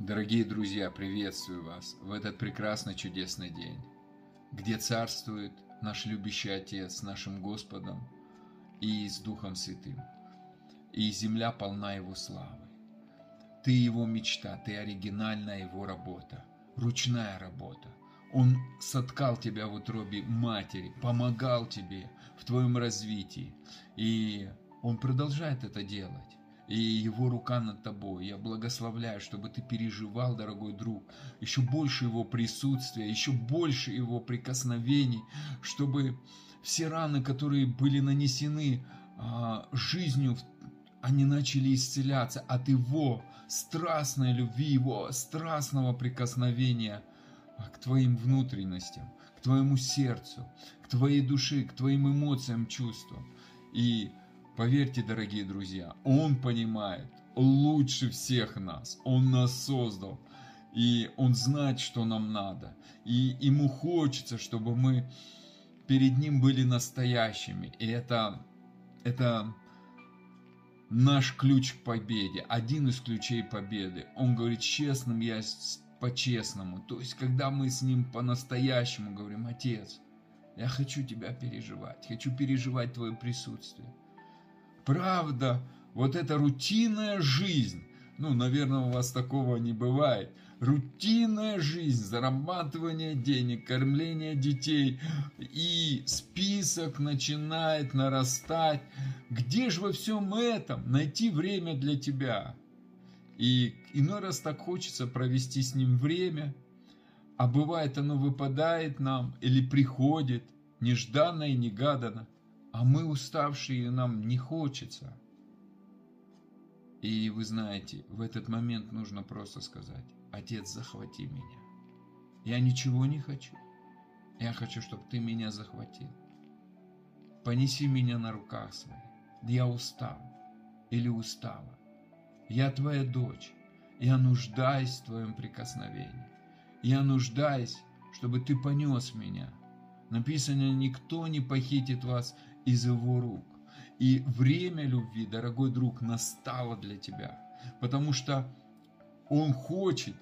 Дорогие друзья, приветствую вас в этот прекрасный чудесный день, где царствует наш любящий Отец, нашим Господом и с Духом Святым, и земля полна Его славы. Ты Его мечта, ты оригинальная Его работа, ручная работа. Он соткал тебя в утробе матери, помогал тебе в твоем развитии, и Он продолжает это делать и Его рука над тобой. Я благословляю, чтобы ты переживал, дорогой друг, еще больше Его присутствия, еще больше Его прикосновений, чтобы все раны, которые были нанесены а, жизнью, они начали исцеляться от Его страстной любви, Его страстного прикосновения к твоим внутренностям, к твоему сердцу, к твоей душе, к твоим эмоциям, чувствам. И Поверьте, дорогие друзья, Он понимает лучше всех нас. Он нас создал. И Он знает, что нам надо. И Ему хочется, чтобы мы перед Ним были настоящими. И это, это наш ключ к победе, один из ключей победы. Он говорит, честным я по-честному. То есть, когда мы с Ним по-настоящему говорим, Отец, я хочу Тебя переживать, хочу переживать Твое присутствие правда, вот эта рутинная жизнь, ну, наверное, у вас такого не бывает, рутинная жизнь, зарабатывание денег, кормление детей, и список начинает нарастать. Где же во всем этом найти время для тебя? И иной раз так хочется провести с ним время, а бывает оно выпадает нам или приходит нежданно и негаданно а мы уставшие, нам не хочется. И вы знаете, в этот момент нужно просто сказать, Отец, захвати меня. Я ничего не хочу. Я хочу, чтобы ты меня захватил. Понеси меня на руках своих. Я устал или устала. Я твоя дочь. Я нуждаюсь в твоем прикосновении. Я нуждаюсь, чтобы ты понес меня. Написано, никто не похитит вас из его рук. И время любви, дорогой друг, настало для тебя, потому что он хочет,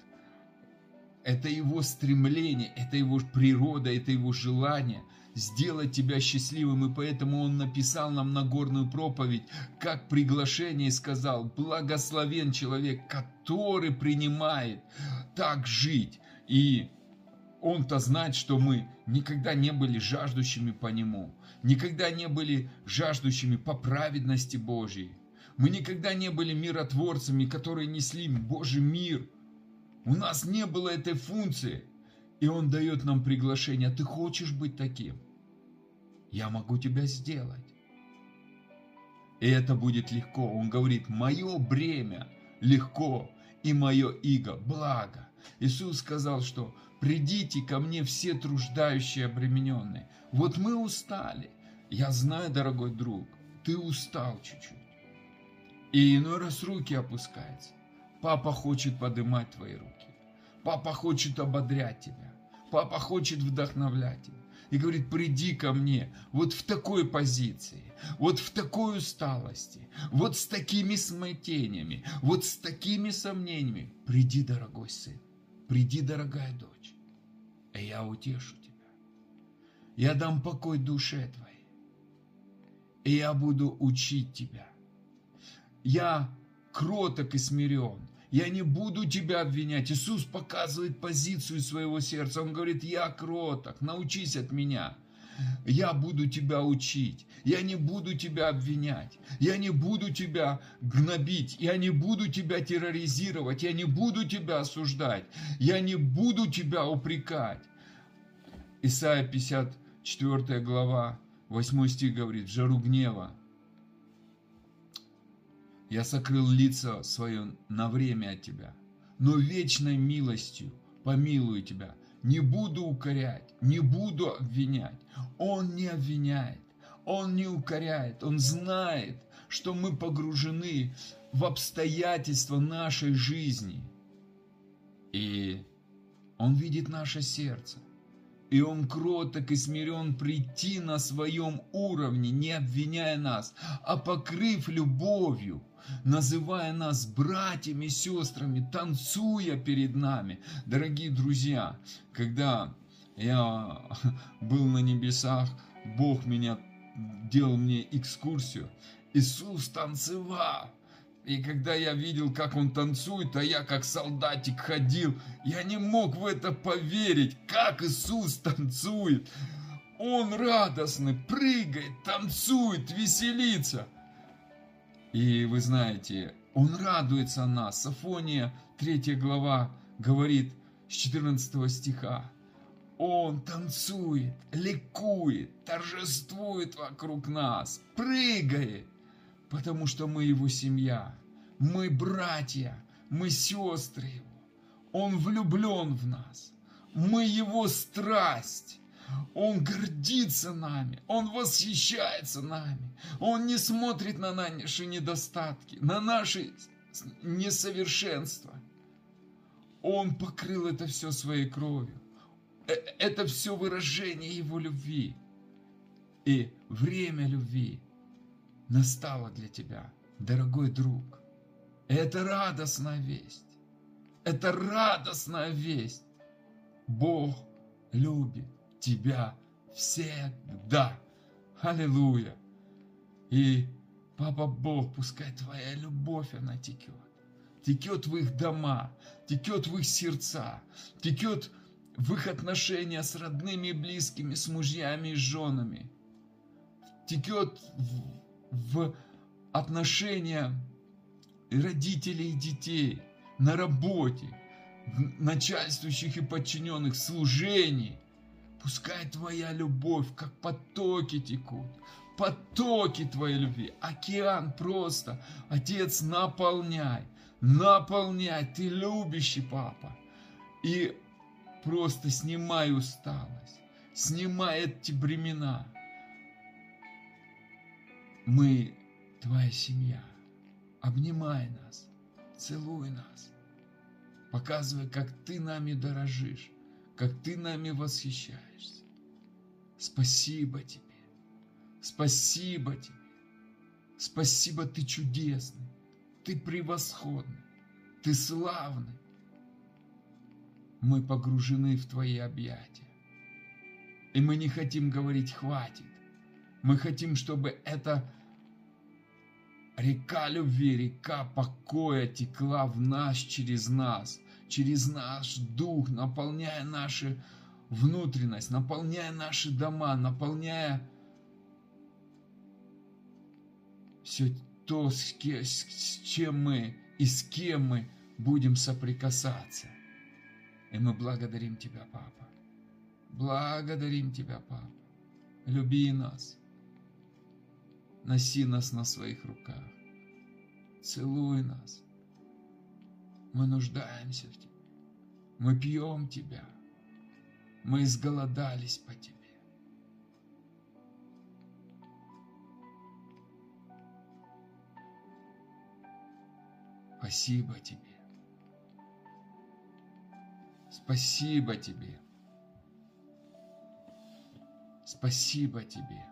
это его стремление, это его природа, это его желание сделать тебя счастливым. И поэтому он написал нам Нагорную проповедь, как приглашение и сказал, благословен человек, который принимает так жить. И он-то знает, что мы никогда не были жаждущими по Нему, никогда не были жаждущими по праведности Божьей. Мы никогда не были миротворцами, которые несли Божий мир. У нас не было этой функции. И Он дает нам приглашение. Ты хочешь быть таким? Я могу тебя сделать. И это будет легко. Он говорит, мое бремя легко, и мое иго благо. Иисус сказал, что придите ко мне все труждающие обремененные. Вот мы устали. Я знаю, дорогой друг, ты устал чуть-чуть. И иной раз руки опускаются. Папа хочет поднимать твои руки. Папа хочет ободрять тебя. Папа хочет вдохновлять тебя. И говорит, приди ко мне вот в такой позиции, вот в такой усталости, вот с такими смятениями, вот с такими сомнениями. Приди, дорогой сын. Приди, дорогая дочь, и я утешу тебя. Я дам покой душе твоей, и я буду учить тебя. Я кроток и смирен, я не буду тебя обвинять. Иисус показывает позицию своего сердца. Он говорит, я кроток, научись от меня. Я буду тебя учить. Я не буду тебя обвинять. Я не буду тебя гнобить. Я не буду тебя терроризировать. Я не буду тебя осуждать. Я не буду тебя упрекать. Исайя 54 глава, 8 стих говорит, в жару гнева я сокрыл лицо свое на время от тебя, но вечной милостью помилую тебя не буду укорять, не буду обвинять. Он не обвиняет, он не укоряет, он знает, что мы погружены в обстоятельства нашей жизни. И он видит наше сердце. И Он кроток и смирен прийти на своем уровне, не обвиняя нас, а покрыв любовью, называя нас братьями, сестрами, танцуя перед нами. Дорогие друзья, когда я был на небесах, Бог меня делал мне экскурсию, Иисус танцевал. И когда я видел, как он танцует, а я как солдатик ходил, я не мог в это поверить, как Иисус танцует. Он радостный, прыгает, танцует, веселится. И вы знаете, он радуется нас. Сафония, 3 глава, говорит с 14 стиха. Он танцует, ликует, торжествует вокруг нас, прыгает, потому что мы его семья, мы братья, мы сестры его. Он влюблен в нас, мы его страсть. Он гордится нами, Он восхищается нами, Он не смотрит на наши недостатки, на наши несовершенства. Он покрыл это все своей кровью. Э, это все выражение Его любви. И время любви настало для тебя, дорогой друг. Это радостная весть. Это радостная весть. Бог любит тебя всегда. Аллилуйя. И, Папа Бог, пускай Твоя любовь, она текет. Текет в их дома, текет в их сердца, текет в их отношения с родными и близкими, с мужьями и женами. Текет в, в отношения родителей и детей, на работе, начальствующих и подчиненных, служений – Пускай твоя любовь, как потоки текут, потоки твоей любви, океан просто. Отец, наполняй, наполняй, ты любящий папа. И просто снимай усталость, снимай эти бремена. Мы твоя семья. Обнимай нас, целуй нас, показывай, как ты нами дорожишь как Ты нами восхищаешься. Спасибо Тебе. Спасибо Тебе. Спасибо, Ты чудесный. Ты превосходный. Ты славный. Мы погружены в Твои объятия. И мы не хотим говорить «хватит». Мы хотим, чтобы эта река любви, река покоя текла в нас, через нас – через наш дух, наполняя нашу внутренность, наполняя наши дома, наполняя все то, с, чем мы и с кем мы будем соприкасаться. И мы благодарим Тебя, Папа. Благодарим Тебя, Папа. Люби нас. Носи нас на своих руках. Целуй нас. Мы нуждаемся в Тебе. Мы пьем Тебя. Мы изголодались по Тебе. Спасибо Тебе. Спасибо Тебе. Спасибо Тебе.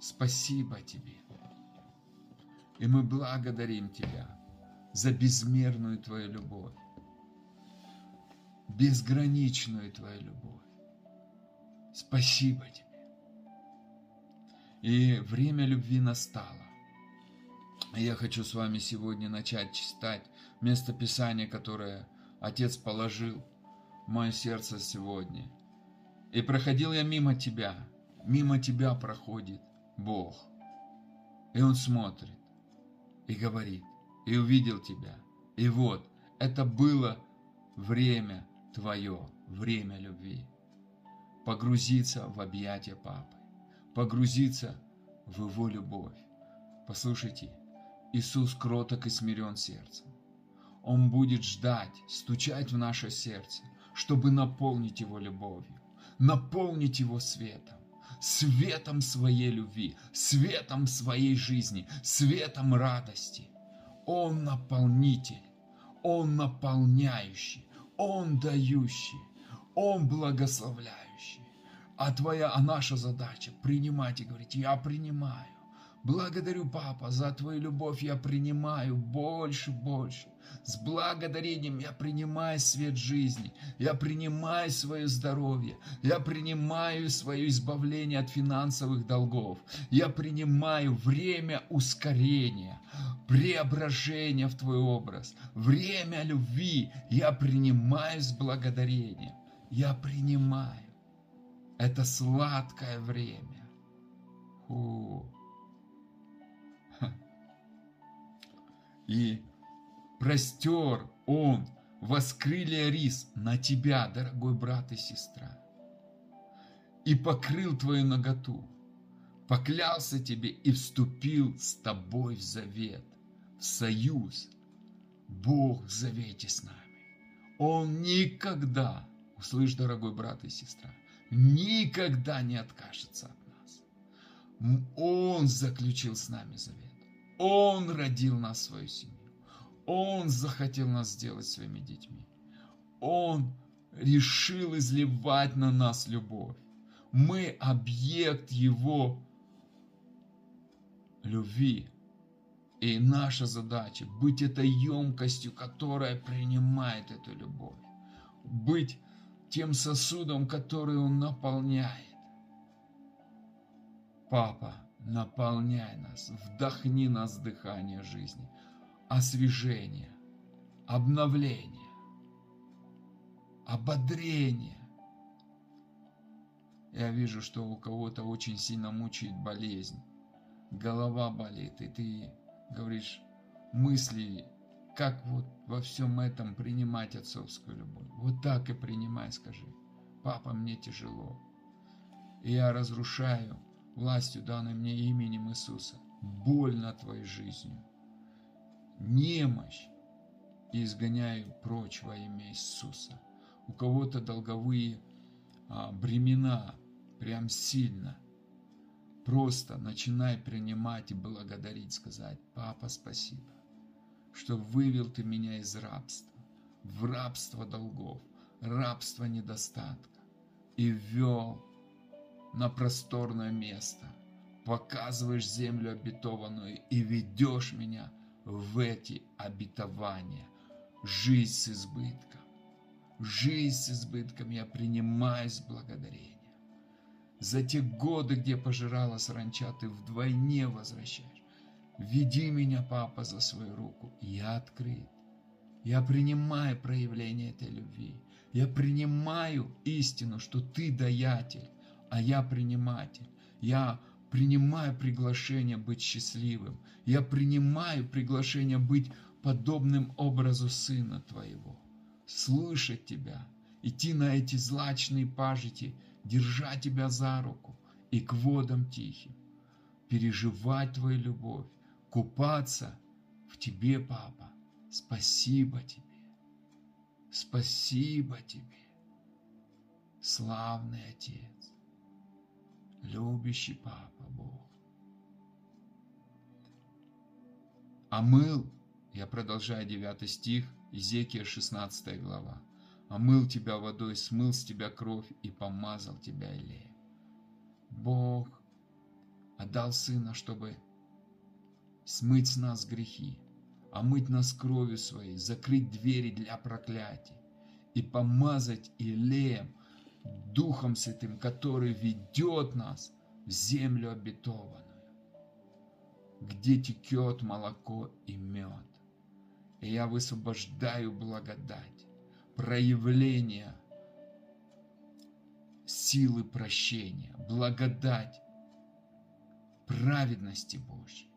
Спасибо Тебе. И мы благодарим Тебя за безмерную Твою любовь, безграничную Твою любовь. Спасибо Тебе. И время любви настало. Я хочу с вами сегодня начать читать место Писания, которое Отец положил в мое сердце сегодня. И проходил я мимо Тебя, мимо Тебя проходит Бог. И Он смотрит и говорит, и увидел тебя. И вот, это было время твое, время любви. Погрузиться в объятия Папы, погрузиться в Его любовь. Послушайте, Иисус кроток и смирен сердцем. Он будет ждать, стучать в наше сердце, чтобы наполнить Его любовью, наполнить Его светом светом своей любви, светом своей жизни, светом радости. Он наполнитель, Он наполняющий, Он дающий, Он благословляющий. А твоя, а наша задача принимать и говорить, я принимаю, Благодарю, Папа, за Твою любовь я принимаю больше, больше. С благодарением я принимаю свет жизни, я принимаю свое здоровье, я принимаю свое избавление от финансовых долгов, я принимаю время ускорения, преображения в Твой образ, время любви, я принимаю с благодарением, я принимаю. Это сладкое время. Фу. И простер Он воскрылья рис на тебя, дорогой брат и сестра, и покрыл твою наготу, поклялся тебе и вступил с тобой в завет, в союз. Бог в завете с нами. Он никогда, услышь, дорогой брат и сестра, никогда не откажется от нас. Он заключил с нами завет. Он родил нас свою семью. Он захотел нас сделать своими детьми. Он решил изливать на нас любовь. Мы объект Его любви. И наша задача быть этой емкостью, которая принимает эту любовь. Быть тем сосудом, который Он наполняет. Папа, наполняй нас, вдохни нас дыхание жизни освежение, обновление, ободрение. Я вижу, что у кого-то очень сильно мучает болезнь, голова болит, и ты говоришь мысли, как вот во всем этом принимать отцовскую любовь. Вот так и принимай, скажи. Папа, мне тяжело. И я разрушаю властью, данной мне именем Иисуса, боль над твоей жизнью немощь и изгоняю прочь во имя Иисуса. У кого-то долговые а, бремена прям сильно. Просто начинай принимать и благодарить, сказать, папа, спасибо, что вывел ты меня из рабства, в рабство долгов, рабство недостатка и ввел на просторное место, показываешь землю обетованную и ведешь меня в эти обетования. Жизнь с избытком. Жизнь с избытком я принимаю с благодарением. За те годы, где пожирала саранча, ты вдвойне возвращаешь. Веди меня, папа, за свою руку. Я открыт. Я принимаю проявление этой любви. Я принимаю истину, что ты даятель, а я приниматель. Я принимаю приглашение быть счастливым. Я принимаю приглашение быть подобным образу Сына Твоего. Слышать Тебя, идти на эти злачные пажити, держать Тебя за руку и к водам тихим. Переживать Твою любовь, купаться в Тебе, Папа. Спасибо Тебе. Спасибо Тебе. Славный Отец, любящий Папа. Бог. Омыл, я продолжаю 9 стих, Изекия 16 глава. Омыл тебя водой, смыл с тебя кровь и помазал тебя илеем. Бог отдал Сына, чтобы смыть с нас грехи, омыть нас кровью своей, закрыть двери для проклятий и помазать илеем, Духом Святым, который ведет нас в землю обетованную, где текет молоко и мед. И я высвобождаю благодать, проявление силы прощения, благодать праведности Божьей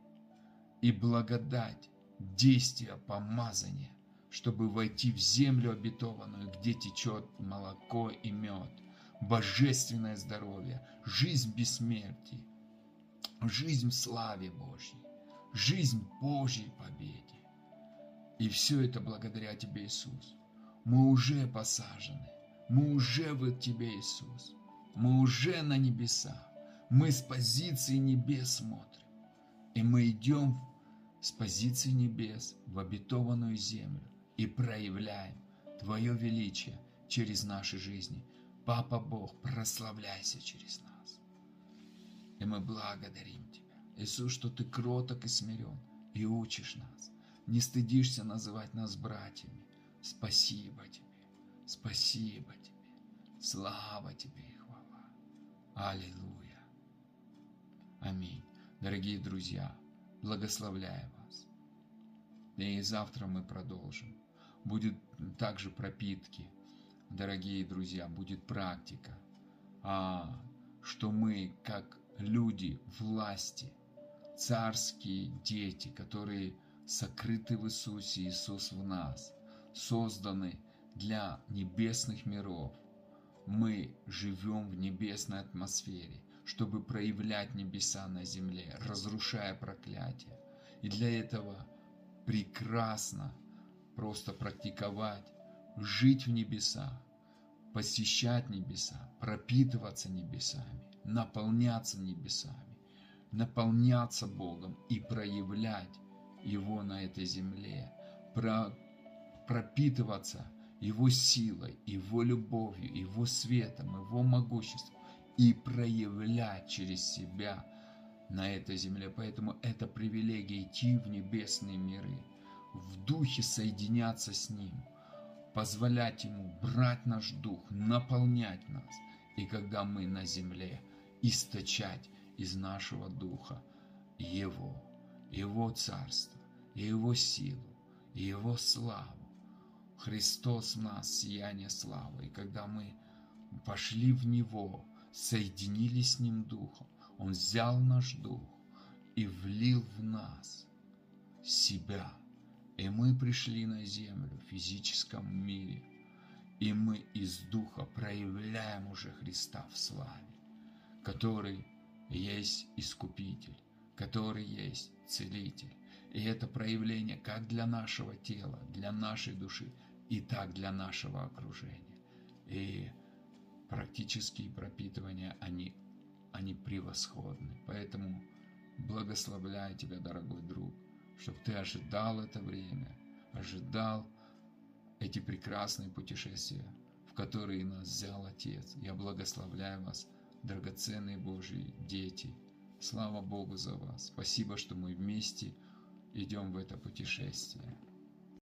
и благодать действия помазания, чтобы войти в землю обетованную, где течет молоко и мед – божественное здоровье, жизнь бессмертия, жизнь в славе Божьей, жизнь Божьей победе. И все это благодаря Тебе, Иисус. Мы уже посажены, мы уже в Тебе, Иисус. Мы уже на небесах. Мы с позиции небес смотрим. И мы идем с позиции небес в обетованную землю и проявляем Твое величие через наши жизни – Папа Бог, прославляйся через нас. И мы благодарим Тебя. Иисус, что Ты кроток и смирен, и учишь нас. Не стыдишься называть нас братьями. Спасибо Тебе, спасибо Тебе, слава Тебе и хвала. Аллилуйя. Аминь. Дорогие друзья, благословляю вас. И завтра мы продолжим. Будет также пропитки, дорогие друзья, будет практика, а, что мы, как люди власти, царские дети, которые сокрыты в Иисусе, Иисус в нас, созданы для небесных миров. Мы живем в небесной атмосфере, чтобы проявлять небеса на земле, разрушая проклятие. И для этого прекрасно просто практиковать, жить в небесах, посещать небеса, пропитываться небесами, наполняться небесами, наполняться Богом и проявлять Его на этой земле, про, пропитываться Его силой, Его любовью, Его светом, Его могуществом и проявлять через себя на этой земле. Поэтому это привилегия идти в небесные миры, в духе соединяться с Ним, позволять Ему брать наш дух, наполнять нас. И когда мы на земле, источать из нашего духа Его, Его Царство, Его силу, Его славу. Христос в нас сияние славы. И когда мы пошли в Него, соединились с Ним Духом, Он взял наш Дух и влил в нас себя. И мы пришли на землю в физическом мире, и мы из Духа проявляем уже Христа в славе, который есть Искупитель, который есть Целитель. И это проявление как для нашего тела, для нашей души, и так для нашего окружения. И практические пропитывания, они, они превосходны. Поэтому благословляю тебя, дорогой друг, чтобы ты ожидал это время, ожидал эти прекрасные путешествия, в которые нас взял Отец. Я благословляю вас, драгоценные Божьи дети. Слава Богу за вас. Спасибо, что мы вместе идем в это путешествие.